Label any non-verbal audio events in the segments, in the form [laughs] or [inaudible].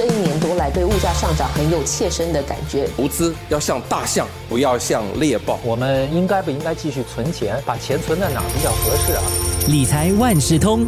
这一年多来对物价上涨很有切身的感觉。投资要像大象，不要像猎豹。我们应该不应该继续存钱？把钱存在哪比较合适啊？理财万事通。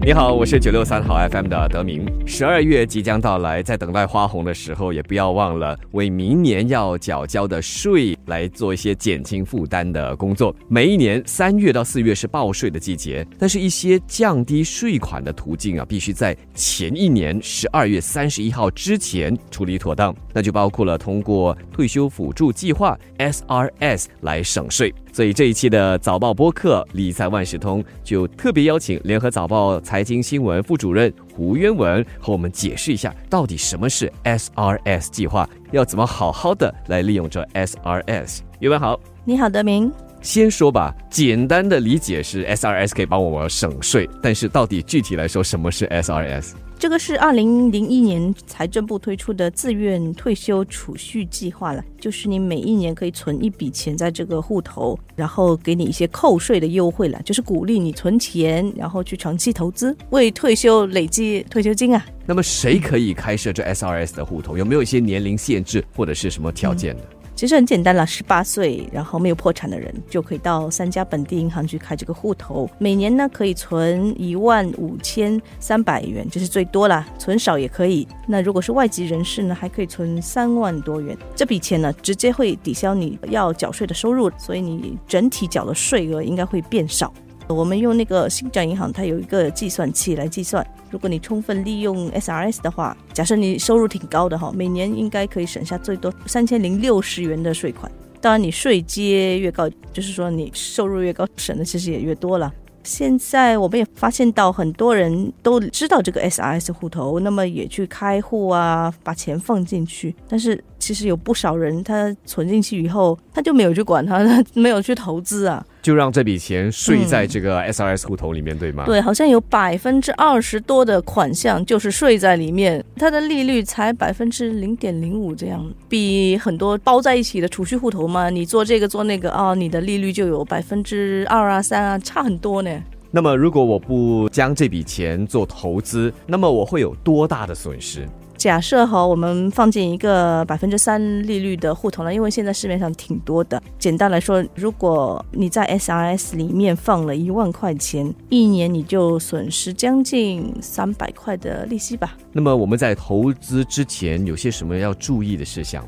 你好，我是九六三号 FM 的德明。十二月即将到来，在等待花红的时候，也不要忘了为明年要缴交的税来做一些减轻负担的工作。每一年三月到四月是报税的季节，但是一些降低税款的途径啊，必须在前一年十二月三十一号之前处理妥当。那就包括了通过退休辅助计划 SRS 来省税。所以这一期的早报播客理财万事通就特别邀请联合早报财经新闻副主任胡渊文和我们解释一下，到底什么是 SRS 计划，要怎么好好的来利用这 SRS。渊文好，你好，德明。先说吧，简单的理解是 SRS 可以帮我们省税，但是到底具体来说，什么是 SRS？这个是二零零一年财政部推出的自愿退休储蓄计划了，就是你每一年可以存一笔钱在这个户头，然后给你一些扣税的优惠了，就是鼓励你存钱，然后去长期投资，为退休累积退休金啊。那么谁可以开设这 SRS 的户头？有没有一些年龄限制或者是什么条件的？其实很简单了，十八岁然后没有破产的人就可以到三家本地银行去开这个户头，每年呢可以存一万五千三百元，这是最多啦，存少也可以。那如果是外籍人士呢，还可以存三万多元，这笔钱呢直接会抵消你要缴税的收入，所以你整体缴的税额应该会变少。我们用那个新展银行，它有一个计算器来计算。如果你充分利用 SRS 的话，假设你收入挺高的哈，每年应该可以省下最多三千零六十元的税款。当然，你税阶越高，就是说你收入越高，省的其实也越多了。现在我们也发现到很多人都知道这个 SRS 户头，那么也去开户啊，把钱放进去，但是。其实有不少人，他存进去以后，他就没有去管他，他 [laughs] 没有去投资啊，就让这笔钱睡在这个 SRS 户头里面，对吗？对，好像有百分之二十多的款项就是睡在里面，它的利率才百分之零点零五，这样比很多包在一起的储蓄户头嘛，你做这个做那个啊，你的利率就有百分之二啊三啊，差很多呢。那么如果我不将这笔钱做投资，那么我会有多大的损失？假设哈，我们放进一个百分之三利率的户头了，因为现在市面上挺多的。简单来说，如果你在 SRS 里面放了一万块钱，一年你就损失将近三百块的利息吧。那么我们在投资之前有些什么要注意的事项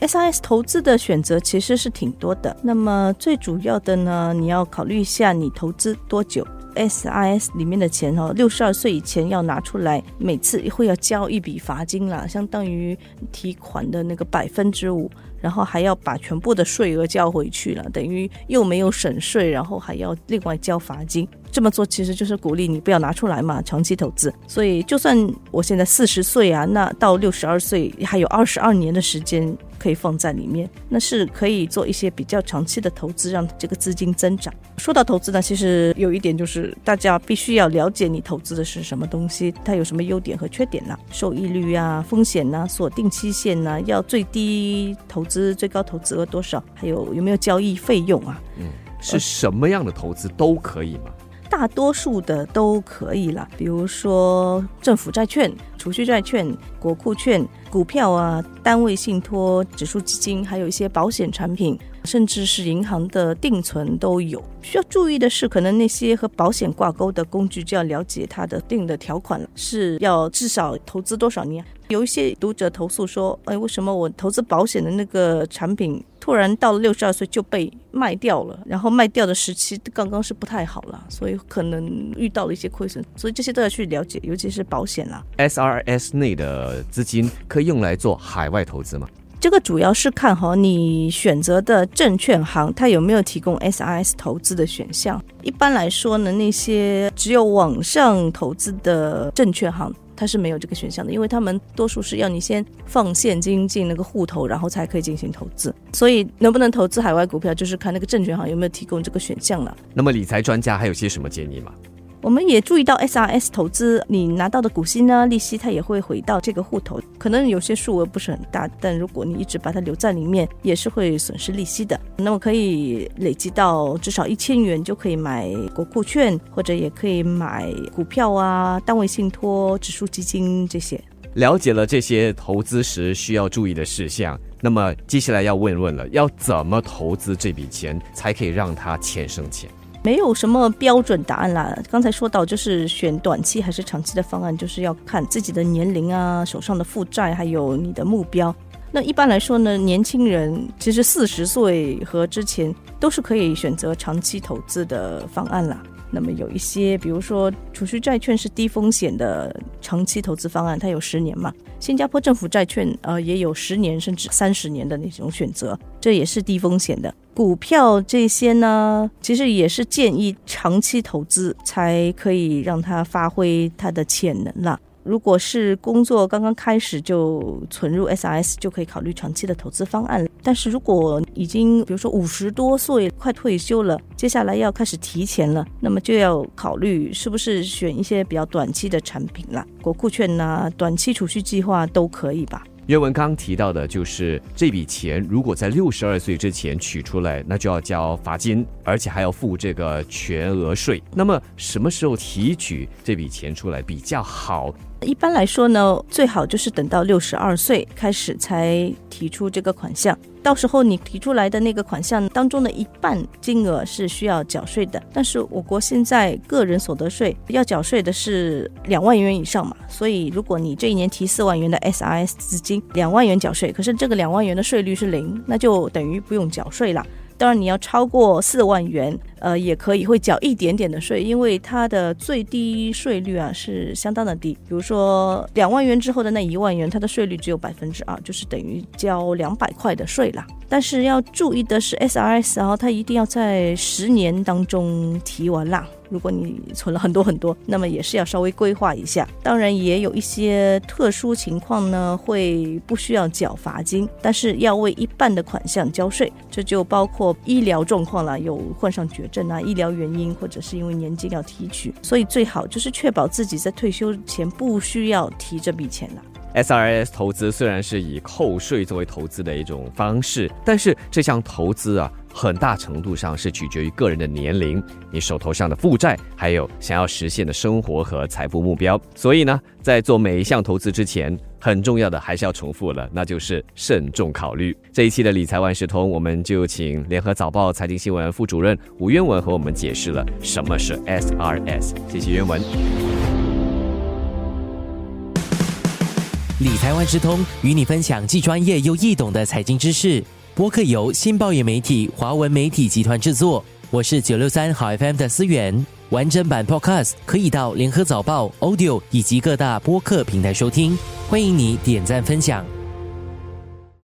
？SIS 投资的选择其实是挺多的。那么最主要的呢，你要考虑一下你投资多久。SIS 里面的钱哦，六十二岁以前要拿出来，每次会要交一笔罚金啦，相当于提款的那个百分之五，然后还要把全部的税额交回去了，等于又没有省税，然后还要另外交罚金。这么做其实就是鼓励你不要拿出来嘛，长期投资。所以就算我现在四十岁啊，那到六十二岁还有二十二年的时间可以放在里面，那是可以做一些比较长期的投资，让这个资金增长。说到投资呢，其实有一点就是大家必须要了解你投资的是什么东西，它有什么优点和缺点呢？收益率啊，风险呢，锁定期限呢，要最低投资最高投资额多少？还有有没有交易费用啊？嗯，是什么样的投资都可以吗？大多数的都可以了，比如说政府债券、储蓄债券、国库券、股票啊、单位信托、指数基金，还有一些保险产品，甚至是银行的定存都有。需要注意的是，可能那些和保险挂钩的工具就要了解它的定的条款了，是要至少投资多少年。有一些读者投诉说：“哎，为什么我投资保险的那个产品突然到了六十二岁就被卖掉了？然后卖掉的时期刚刚是不太好了，所以可能遇到了一些亏损。所以这些都要去了解，尤其是保险啦。SRS 内的资金可以用来做海外投资吗？这个主要是看哈你选择的证券行，它有没有提供 SRS 投资的选项。一般来说呢，那些只有网上投资的证券行。它是没有这个选项的，因为他们多数是要你先放现金进那个户头，然后才可以进行投资。所以能不能投资海外股票，就是看那个证券行有没有提供这个选项了。那么理财专家还有些什么建议吗？我们也注意到 SRS 投资，你拿到的股息呢，利息它也会回到这个户头。可能有些数额不是很大，但如果你一直把它留在里面，也是会损失利息的。那么可以累积到至少一千元，就可以买国库券，或者也可以买股票啊、单位信托、指数基金这些。了解了这些投资时需要注意的事项，那么接下来要问问了，要怎么投资这笔钱才可以让它钱生钱？没有什么标准答案啦。刚才说到，就是选短期还是长期的方案，就是要看自己的年龄啊、手上的负债，还有你的目标。那一般来说呢，年轻人其实四十岁和之前都是可以选择长期投资的方案啦。那么有一些，比如说储蓄债券是低风险的长期投资方案，它有十年嘛。新加坡政府债券呃也有十年甚至三十年的那种选择，这也是低风险的。股票这些呢，其实也是建议长期投资才可以让它发挥它的潜能啦。如果是工作刚刚开始就存入 SRS，就可以考虑长期的投资方案。但是如果已经比如说五十多岁快退休了，接下来要开始提前了，那么就要考虑是不是选一些比较短期的产品了，国库券呐、短期储蓄计划都可以吧。原文刚提到的就是这笔钱，如果在六十二岁之前取出来，那就要交罚金，而且还要付这个全额税。那么什么时候提取这笔钱出来比较好？一般来说呢，最好就是等到六十二岁开始才提出这个款项。到时候你提出来的那个款项当中的一半金额是需要缴税的。但是我国现在个人所得税要缴税的是两万元以上嘛，所以如果你这一年提四万元的 SRS 资金，两万元缴税，可是这个两万元的税率是零，那就等于不用缴税了。当然，你要超过四万元，呃，也可以会缴一点点的税，因为它的最低税率啊是相当的低。比如说两万元之后的那一万元，它的税率只有百分之二，就是等于交两百块的税啦。但是要注意的是，SRS 啊，它一定要在十年当中提完啦。如果你存了很多很多，那么也是要稍微规划一下。当然，也有一些特殊情况呢，会不需要缴罚金，但是要为一半的款项交税。这就包括医疗状况了，有患上绝症啊、医疗原因，或者是因为年金要提取。所以最好就是确保自己在退休前不需要提这笔钱了。SRS 投资虽然是以扣税作为投资的一种方式，但是这项投资啊，很大程度上是取决于个人的年龄、你手头上的负债，还有想要实现的生活和财富目标。所以呢，在做每一项投资之前，很重要的还是要重复了，那就是慎重考虑。这一期的理财万事通，我们就请联合早报财经新闻副主任吴渊文和我们解释了什么是 SRS。谢谢渊文。理财万事通与你分享既专业又易懂的财经知识。播客由新报业媒体华文媒体集团制作。我是九六三好 FM 的思源。完整版 Podcast 可以到联合早报 Audio 以及各大播客平台收听。欢迎你点赞分享。